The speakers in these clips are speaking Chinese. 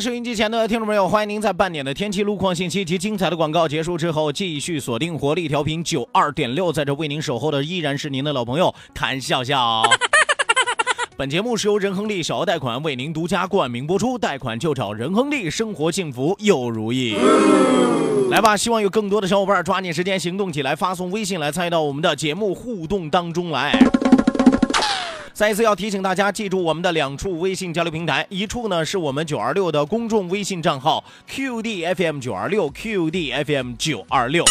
收音机前的听众朋友，欢迎您在半点的天气、路况信息及精彩的广告结束之后，继续锁定活力调频九二点六，在这为您守候的依然是您的老朋友谭笑笑。本节目是由仁亨利小额贷款为您独家冠名播出，贷款就找仁亨利，生活幸福又如意。来吧，希望有更多的小伙伴抓紧时间行动起来，发送微信来参与到我们的节目互动当中来。再一次要提醒大家，记住我们的两处微信交流平台，一处呢是我们九二六的公众微信账号 QDFM 九二六 QDFM 九二六，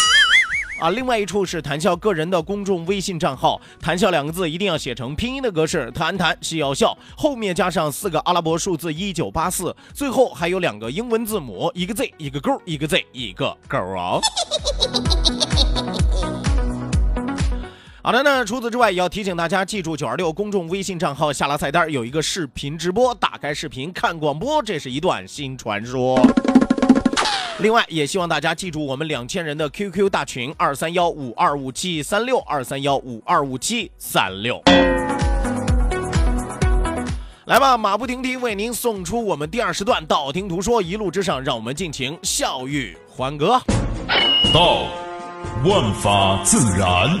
啊，另外一处是谈笑个人的公众微信账号，谈笑两个字一定要写成拼音的格式，谈谈是要笑，后面加上四个阿拉伯数字一九八四，最后还有两个英文字母，一个 Z 一个勾，一个 Z 一个勾啊。好的呢，除此之外，也要提醒大家记住九二六公众微信账号下拉菜单有一个视频直播，打开视频看广播，这是一段新传说。另外，也希望大家记住我们两千人的 QQ 大群二三幺五二五七三六二三幺五二五七三六。来吧，马不停蹄为您送出我们第二时段，道听途说，一路之上，让我们尽情笑语欢歌。道，万法自然。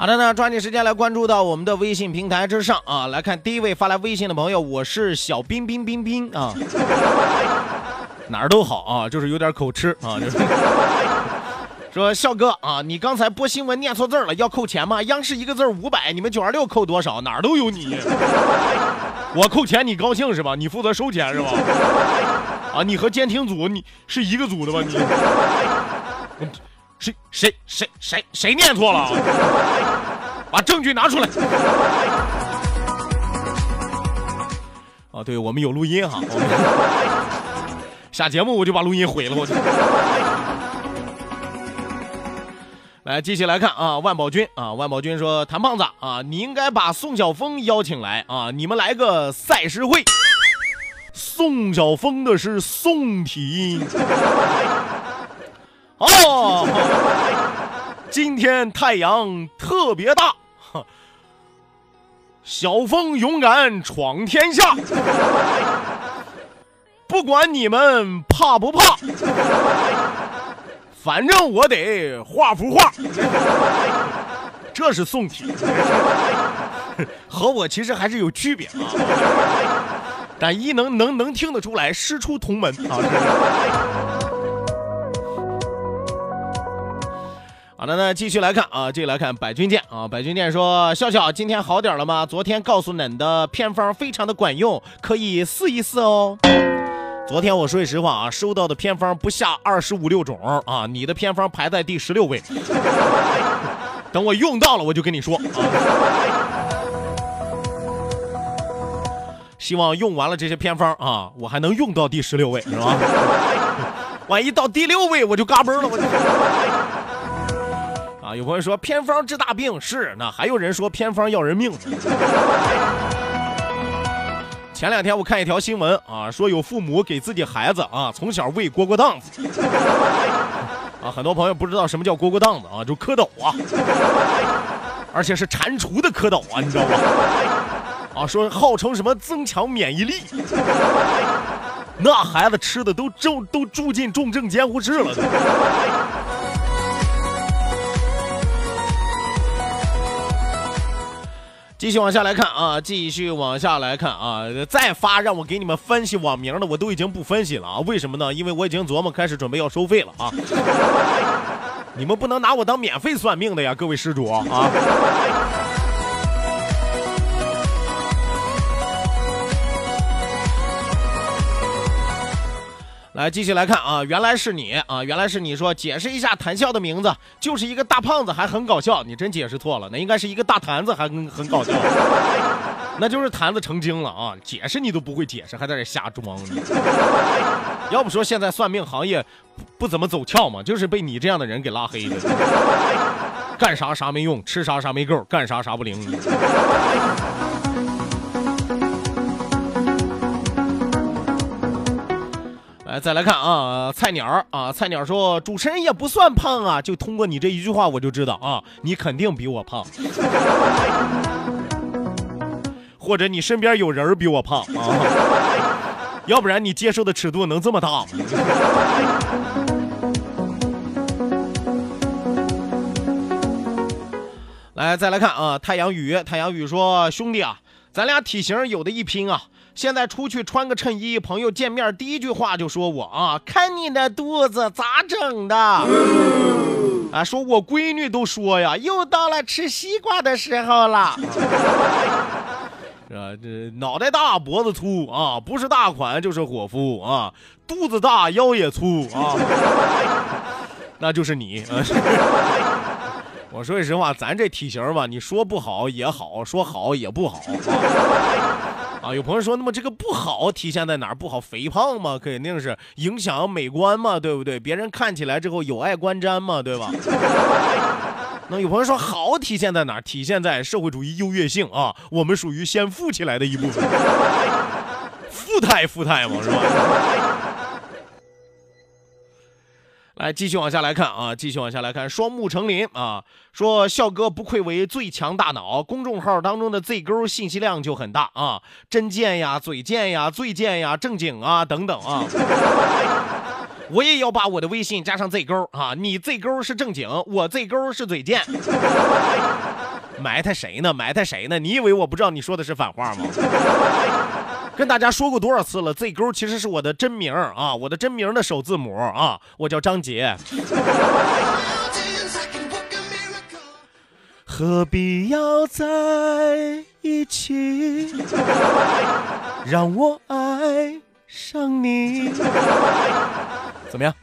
好的呢，抓紧时间来关注到我们的微信平台之上啊！来看第一位发来微信的朋友，我是小冰冰冰冰啊，哪儿都好啊，就是有点口吃啊。就是说笑哥啊，你刚才播新闻念错字了，要扣钱吗？央视一个字五百，你们九二六扣多少？哪儿都有你，我扣钱你高兴是吧？你负责收钱是吧？啊，你和监听组你是一个组的吧你？谁谁谁谁谁念错了？把证据拿出来！啊，对，我们有录音哈。下节目我就把录音毁了，我就。来，继续来看啊，万宝军啊，万宝军说：“谭胖子啊，你应该把宋晓峰邀请来啊，你们来个赛诗会。”宋晓峰的是宋体。哦，今天太阳特别大，小风勇敢闯天下，不管你们怕不怕，反正我得画幅画。这是宋体，和我其实还是有区别啊，但一能能能听得出来师出同门啊。好的，那继续来看啊，继续来看百军舰啊。百军舰说：“笑笑，今天好点了吗？昨天告诉恁的偏方非常的管用，可以试一试哦。”昨天我说句实话啊，收到的偏方不下二十五六种啊，你的偏方排在第十六位。等我用到了，我就跟你说。啊。希望用完了这些偏方啊，我还能用到第十六位，是吧？万一到第六位我就嘎嘣了，我就。啊，有朋友说偏方治大病是，那还有人说偏方要人命。前两天我看一条新闻啊，说有父母给自己孩子啊从小喂蝈蝈档子。啊，很多朋友不知道什么叫蝈蝈档子啊，就蝌蚪啊，而且是蟾蜍的蝌蚪啊，你知道吧？啊，说号称什么增强免疫力，那孩子吃的都重都住进重症监护室了继续往下来看啊，继续往下来看啊，再发让我给你们分析网名的，我都已经不分析了啊。为什么呢？因为我已经琢磨开始准备要收费了啊。你们不能拿我当免费算命的呀，各位施主啊。来，继续来看啊，原来是你啊，原来是你说解释一下谈笑的名字，就是一个大胖子，还很搞笑。你真解释错了，那应该是一个大坛子，还很很搞笑。那就是坛子成精了啊！解释你都不会解释，还在这瞎装呢。要不说现在算命行业不怎么走俏嘛，就是被你这样的人给拉黑的。干啥啥没用，吃啥啥没够，干啥啥不灵。来，再来看啊，菜鸟啊，菜鸟说主持人也不算胖啊，就通过你这一句话，我就知道啊，你肯定比我胖，或者你身边有人比我胖啊，要不然你接受的尺度能这么大吗？来，再来看啊，太阳雨，太阳雨说兄弟啊，咱俩体型有的一拼啊。现在出去穿个衬衣，朋友见面第一句话就说我啊，看你的肚子咋整的？啊，说我闺女都说呀，又到了吃西瓜的时候了。是吧？这脑袋大脖子粗啊，不是大款就是伙夫啊，肚子大腰也粗啊，那就是你。我说句实话，咱这体型吧，你说不好也好，说好也不好。啊，有朋友说，那么这个不好体现在哪儿？不好，肥胖嘛，肯定是影响美观嘛，对不对？别人看起来之后有碍观瞻嘛，对吧？那有朋友说好体现在哪儿？体现在社会主义优越性啊，我们属于先富起来的一部分，富态富态嘛，是吧？来继续往下来看啊，继续往下来看，双目成林啊，说笑哥不愧为最强大脑，公众号当中的 Z 勾信息量就很大啊，真贱呀，嘴贱呀，最贱呀，正经啊等等啊，我也要把我的微信加上 Z 勾啊，你 Z 勾是正经，我 Z 勾是嘴贱，埋汰谁呢？埋汰谁呢？你以为我不知道你说的是反话吗？跟大家说过多少次了？Z 勾其实是我的真名啊，我的真名的首字母啊，我叫张杰。何必要在一起？让我爱上你。怎么样？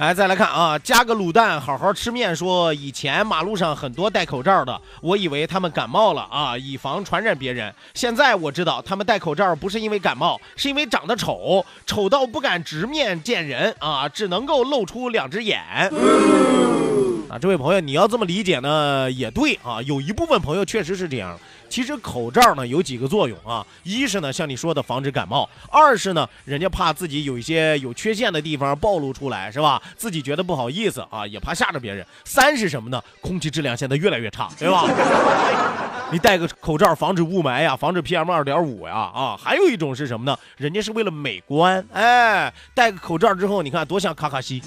来，再来看啊，加个卤蛋，好好吃面。说以前马路上很多戴口罩的，我以为他们感冒了啊，以防传染别人。现在我知道他们戴口罩不是因为感冒，是因为长得丑，丑到不敢直面见人啊，只能够露出两只眼。啊，这位朋友，你要这么理解呢，也对啊，有一部分朋友确实是这样。其实口罩呢有几个作用啊，一是呢像你说的防止感冒，二是呢人家怕自己有一些有缺陷的地方暴露出来，是吧？自己觉得不好意思啊，也怕吓着别人。三是什么呢？空气质量现在越来越差，对吧？你戴个口罩防止雾霾呀，防止 PM 二点五呀，啊，还有一种是什么呢？人家是为了美观，哎，戴个口罩之后，你看多像卡卡西。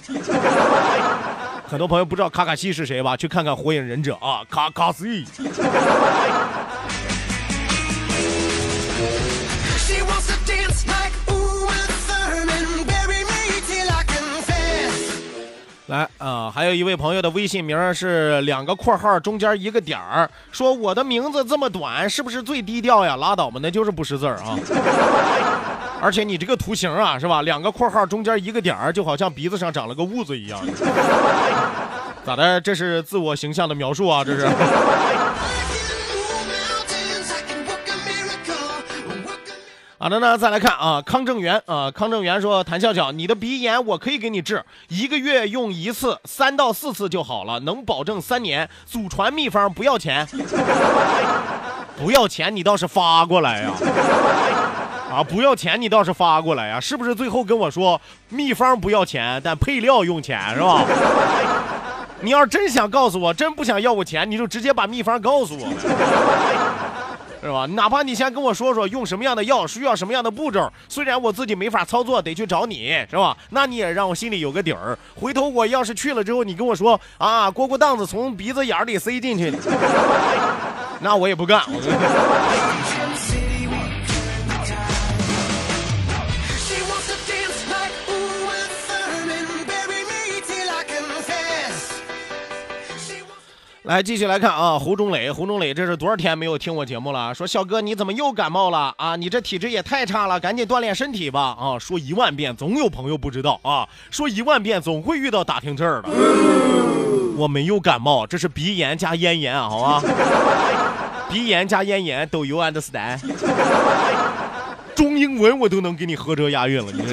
很多朋友不知道卡卡西是谁吧？去看看《火影忍者》啊，卡卡西。来啊，还有一位朋友的微信名是两个括号中间一个点儿，说我的名字这么短，是不是最低调呀？拉倒吧，那就是不识字儿啊。而且你这个图形啊，是吧？两个括号中间一个点儿，就好像鼻子上长了个痦子一样。咋的？这是自我形象的描述啊？这是。好的呢，再来看啊，康正元啊，康正元说，谭笑笑，你的鼻炎我可以给你治，一个月用一次，三到四次就好了，能保证三年。祖传秘方，不要钱，不要钱，你倒是发过来呀！啊不要钱，你倒是发过来呀！是不是最后跟我说秘方不要钱，但配料用钱是吧？你要是真想告诉我，真不想要我钱，你就直接把秘方告诉我。是吧？哪怕你先跟我说说用什么样的药，需要什么样的步骤，虽然我自己没法操作，得去找你，是吧？那你也让我心里有个底儿。回头我要是去了之后，你跟我说啊，蝈蝈档子从鼻子眼里塞进去，那我也不干。来，继续来看啊，胡忠磊，胡忠磊，这是多少天没有听我节目了？说笑哥，你怎么又感冒了啊？你这体质也太差了，赶紧锻炼身体吧！啊，说一万遍，总有朋友不知道啊。说一万遍，总会遇到打听这儿的。我没有感冒，这是鼻炎加咽炎，好吧？鼻炎加咽炎都 you understand？中英文我都能给你合辙押韵了，你。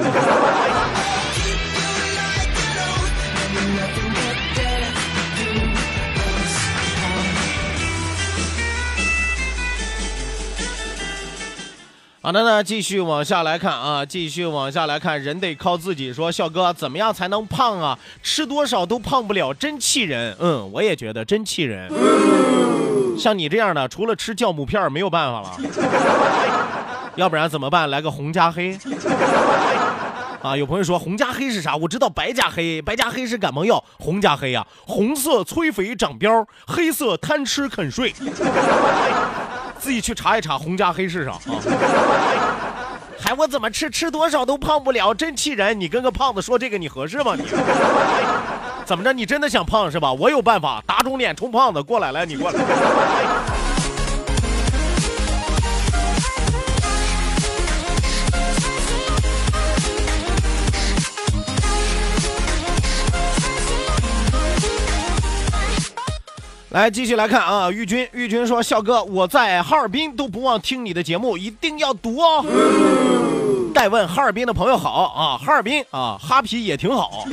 好的呢，继续往下来看啊，继续往下来看，人得靠自己。说笑哥，怎么样才能胖啊？吃多少都胖不了，真气人。嗯，我也觉得真气人。像你这样的，除了吃酵母片没有办法了。要不然怎么办？来个红加黑。啊，有朋友说红加黑是啥？我知道白加黑，白加黑是感冒药，红加黑呀，红色催肥长膘，黑色贪吃肯睡。自己去查一查红加黑是啥啊？还我怎么吃吃多少都胖不了，真气人！你跟个胖子说这个你合适吗？你怎么着？你真的想胖是吧？我有办法，打肿脸充胖子，过来来，你过来。来，继续来看啊，玉军，玉军说：“笑哥，我在哈尔滨都不忘听你的节目，一定要读哦。”代问哈尔滨的朋友好啊，哈尔滨啊，哈啤也挺好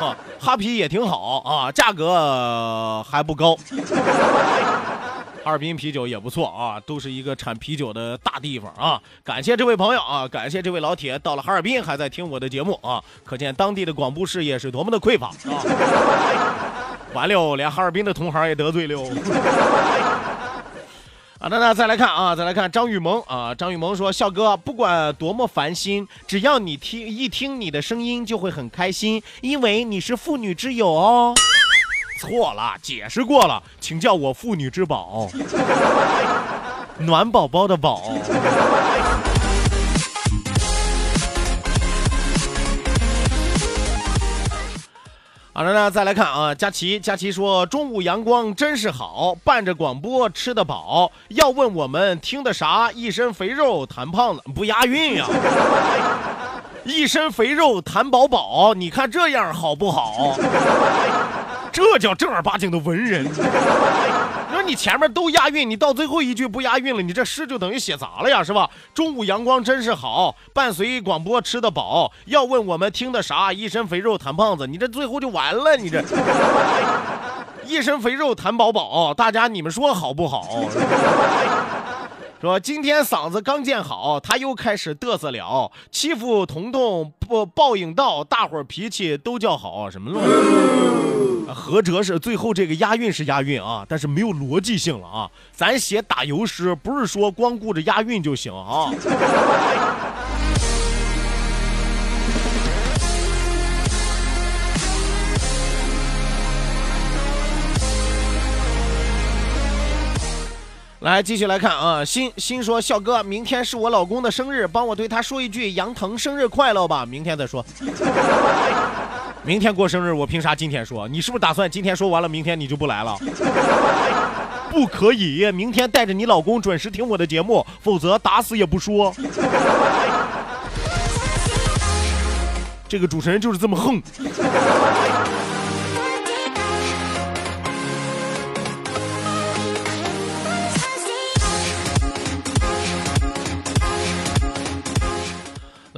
啊，哈啤也挺好啊，价格还不高。哈尔滨啤酒也不错啊，都是一个产啤酒的大地方啊。感谢这位朋友啊，感谢这位老铁到了哈尔滨还在听我的节目啊，可见当地的广播事业是多么的匮乏啊。完了，连哈尔滨的同行也得罪了。啊，那那再来看啊，再来看张雨萌啊，张雨萌说：“笑哥，不管多么烦心，只要你听一听你的声音，就会很开心，因为你是妇女之友哦。”错了，解释过了，请叫我妇女之宝，暖宝宝的宝。好了呢，再来看啊，佳琪，佳琪说中午阳光真是好，伴着广播吃得饱。要问我们听的啥？一身肥肉谈胖子，不押韵呀。一身肥肉谈饱饱，你看这样好不好？这叫正儿八经的文人。你前面都押韵，你到最后一句不押韵了，你这诗就等于写砸了呀，是吧？中午阳光真是好，伴随广播吃得饱。要问我们听的啥？一身肥肉谈胖子，你这最后就完了，你这 一身肥肉谈饱饱，大家你们说好不好？说今天嗓子刚见好，他又开始嘚瑟了，欺负彤彤不报应到，大伙儿脾气都叫好，什么乱？何哲是最后这个押韵是押韵啊，但是没有逻辑性了啊！咱写打油诗，不是说光顾着押韵就行啊。来，继续来看啊，新新说笑哥，明天是我老公的生日，帮我对他说一句杨腾生日快乐吧。明天再说，明天过生日，我凭啥今天说？你是不是打算今天说完了，明天你就不来了？不可以，明天带着你老公准时听我的节目，否则打死也不说。这个主持人就是这么横。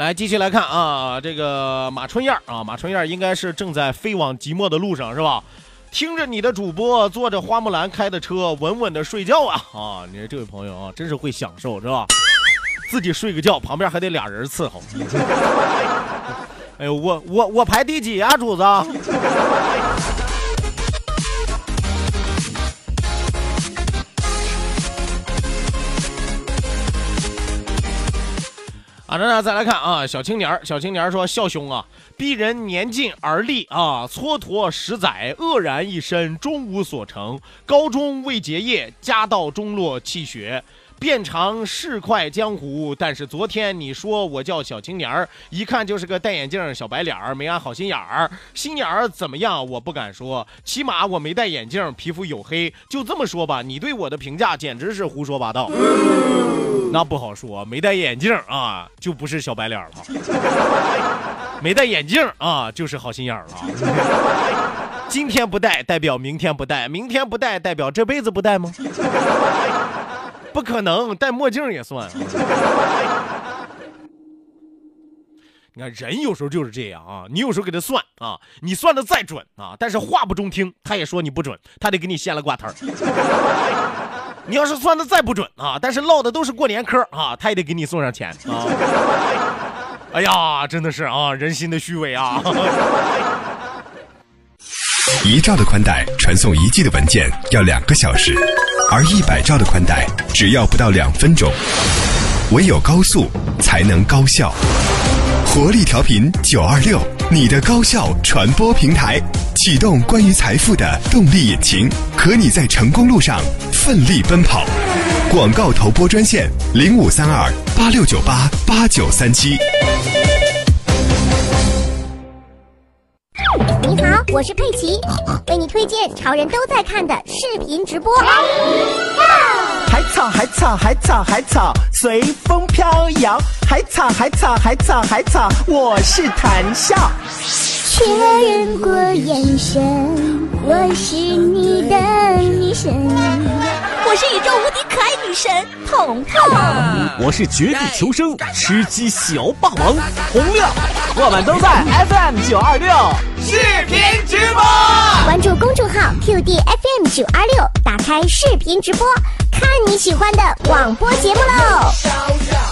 来，继续来看啊，这个马春燕啊，马春燕应该是正在飞往即墨的路上，是吧？听着你的主播，坐着花木兰开的车，稳稳的睡觉啊啊！你说这位朋友啊，真是会享受，是吧？自己睡个觉，旁边还得俩人伺候。哎呦，我我我排第几啊，主子？啊，那那再来看啊，小青年儿，小青年儿说：“孝兄啊，鄙人年近而立啊，蹉跎十载，愕然一身，终无所成。高中未结业，家道中落，弃学。”遍尝世侩江湖，但是昨天你说我叫小青年儿，一看就是个戴眼镜小白脸儿，没安好心眼儿。心眼儿怎么样？我不敢说，起码我没戴眼镜，皮肤黝黑。就这么说吧，你对我的评价简直是胡说八道。那不好说，没戴眼镜啊，就不是小白脸了；没戴眼镜啊，就是好心眼了。今天不戴，代表明天不戴；明天不戴，代表这辈子不戴吗？不可能，戴墨镜也算。你看人有时候就是这样啊，你有时候给他算啊，你算的再准啊，但是话不中听，他也说你不准，他得给你掀了挂摊 你要是算的再不准啊，但是唠的都是过年嗑啊，他也得给你送上钱啊。哎呀，真的是啊，人心的虚伪啊。一兆的宽带传送一 G 的文件要两个小时。而一百兆的宽带只要不到两分钟，唯有高速才能高效。活力调频九二六，你的高效传播平台，启动关于财富的动力引擎，和你在成功路上奋力奔跑。广告投播专线零五三二八六九八八九三七。你好，我是佩奇，为你推荐潮人都在看的视频直播。海草海草海草海草随风飘摇，海草海草海草海草，我是谈笑。确认过眼神，我是你的女神，我是宇宙无敌女神彤彤，我是绝地求生吃鸡小霸王洪亮，我们都在 FM 九二六视频直播，关注公众号 QD FM 九二六，打开视频直播，看你喜欢的广播节目喽。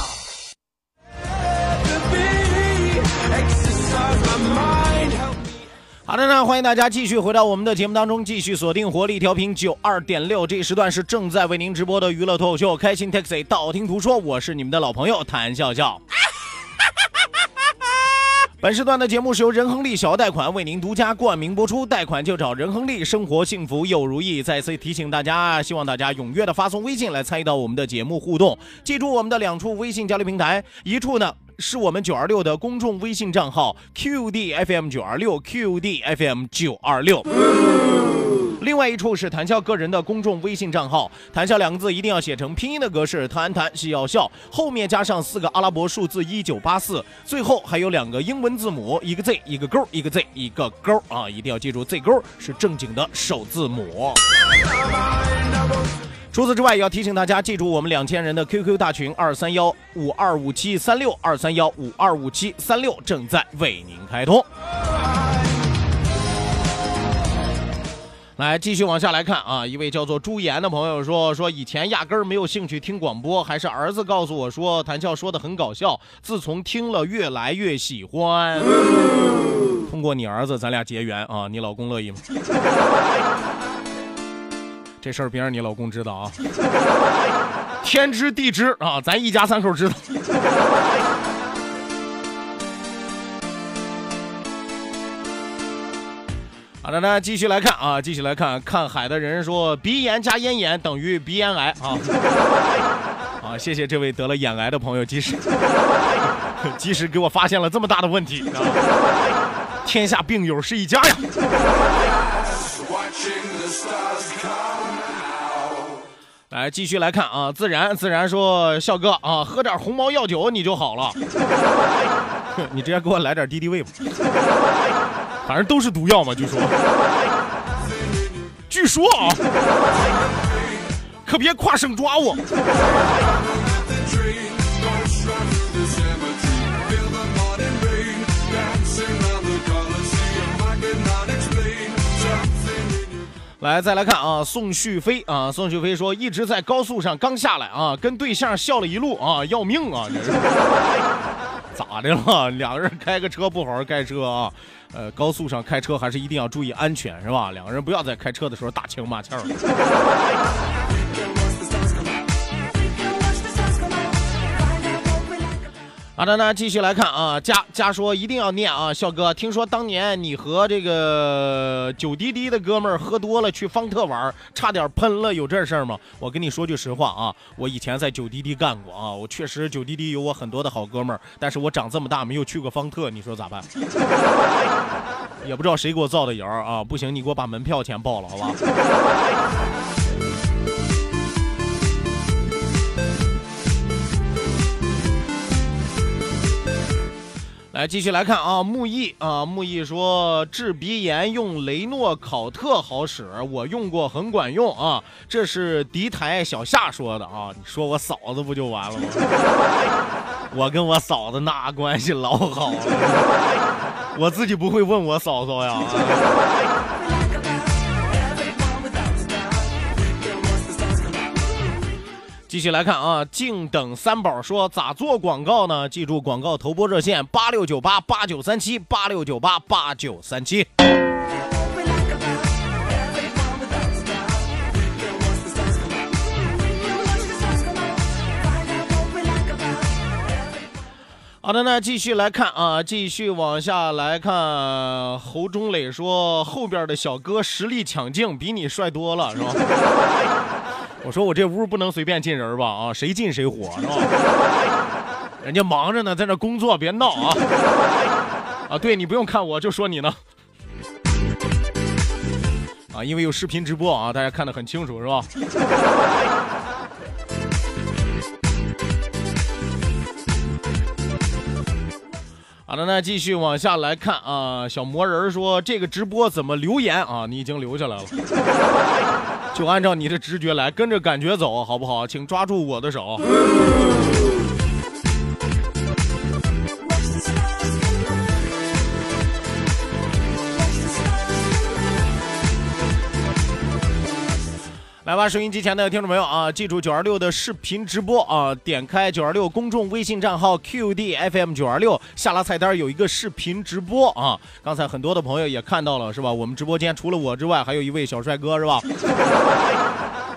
好的呢，欢迎大家继续回到我们的节目当中，继续锁定活力调频九二点六，这一时段是正在为您直播的娱乐脱口秀《开心 Taxi》，道听途说，我是你们的老朋友谭笑笑。本时段的节目是由仁恒利小额贷款为您独家冠名播出，贷款就找仁恒利，生活幸福又如意。再次提醒大家，希望大家踊跃的发送微信来参与到我们的节目互动，记住我们的两处微信交流平台，一处呢。是我们九二六的公众微信账号 QDFM 九二六 QDFM 九二六，另外一处是谈笑个人的公众微信账号，谈笑两个字一定要写成拼音的格式，谈谈是要笑，后面加上四个阿拉伯数字一九八四，最后还有两个英文字母，一个 Z 一个勾，一个 Z 一个勾啊，一定要记住 Z 勾是正经的首字母。除此之外，也要提醒大家记住我们两千人的 QQ 大群二三幺五二五七三六二三幺五二五七三六正在为您开通。来，继续往下来看啊，一位叫做朱岩的朋友说说以前压根儿没有兴趣听广播，还是儿子告诉我说谭笑说的很搞笑，自从听了越来越喜欢。通过你儿子，咱俩结缘啊，你老公乐意吗？这事儿别让你老公知道啊！天知地知啊，咱一家三口知道。好的，那继续来看啊，继续来看看海的人说，鼻炎加咽炎等于鼻咽癌啊！啊，谢谢这位得了眼癌的朋友，及时及时给我发现了这么大的问题啊！天下病友是一家呀！来继续来看啊，自然自然说笑哥啊，喝点红毛药酒你就好了。你直接给我来点敌敌畏吧，反正都是毒药嘛，据说。据说啊，可别跨省抓我。来，再来看啊，宋旭飞啊，宋旭飞说一直在高速上刚下来啊，跟对象笑了一路啊，要命啊！这是咋的了？两个人开个车不好好开车啊？呃，高速上开车还是一定要注意安全，是吧？两个人不要在开车的时候打情骂俏好的，那继续来看啊，佳佳说一定要念啊，笑哥，听说当年你和这个酒滴滴的哥们儿喝多了去方特玩，差点喷了，有这事儿吗？我跟你说句实话啊，我以前在酒滴滴干过啊，我确实酒滴滴有我很多的好哥们儿，但是我长这么大没有去过方特，你说咋办？也不知道谁给我造的谣啊，不行，你给我把门票钱报了，好吧？来继续来看啊，木易啊，木易说治鼻炎用雷诺考特好使，我用过很管用啊。这是敌台小夏说的啊，你说我嫂子不就完了吗？我跟我嫂子那关系老好了，我自己不会问我嫂嫂呀。继续来看啊，静等三宝说咋做广告呢？记住广告投播热线八六九八八九三七八六九八八九三七。好的，那继续来看啊，继续往下来看。侯忠磊说后边的小哥实力抢镜，比你帅多了，是吧？我说我这屋不能随便进人吧？啊，谁进谁火是吧？人家忙着呢，在那工作，别闹啊！啊，对你不用看我，就说你呢。啊，因为有视频直播啊，大家看得很清楚是吧？好的，那继续往下来看啊。小魔人说：“这个直播怎么留言啊？你已经留下来了。”就按照你的直觉来，跟着感觉走，好不好？请抓住我的手。来吧，收音机前的听众朋友啊，记住九二六的视频直播啊，点开九二六公众微信账号 QDFM 九二六，下拉菜单有一个视频直播啊。刚才很多的朋友也看到了是吧？我们直播间除了我之外，还有一位小帅哥是吧？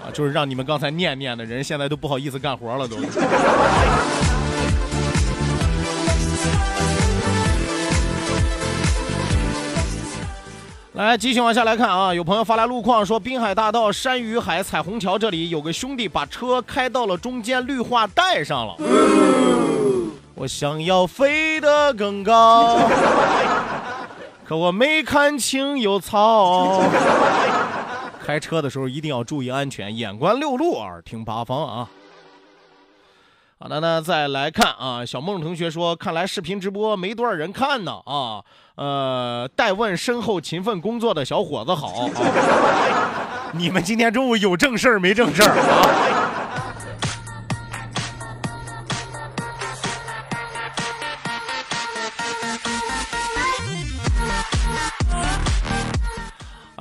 啊，就是让你们刚才念念的人，现在都不好意思干活了都。来，继续往下来看啊！有朋友发来路况，说滨海大道山与海彩虹桥这里有个兄弟把车开到了中间绿化带上了。我想要飞得更高，可我没看清有草。开车的时候一定要注意安全，眼观六路，耳听八方啊！好的，那再来看啊，小梦同学说，看来视频直播没多少人看呢啊。呃，代问身后勤奋工作的小伙子好，你们今天中午有正事儿没正事儿啊？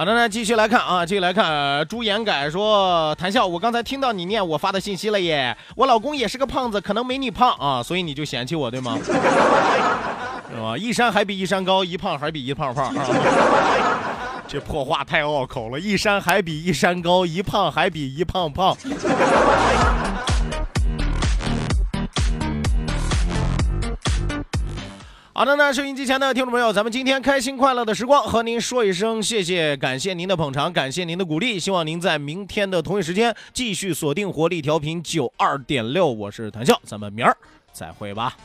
好的，那继续来看啊，继续来看。朱颜改说：“谭笑，我刚才听到你念我发的信息了耶。我老公也是个胖子，可能没你胖啊，所以你就嫌弃我，对吗？是吧？一山还比一山高，一胖还比一胖胖啊。这破话太拗口了。一山还比一山高，一胖还比一胖胖。”好的，那收音机前的听众朋友，咱们今天开心快乐的时光和您说一声谢谢，感谢您的捧场，感谢您的鼓励，希望您在明天的同一时间继续锁定活力调频九二点六，我是谭笑，咱们明儿再会吧。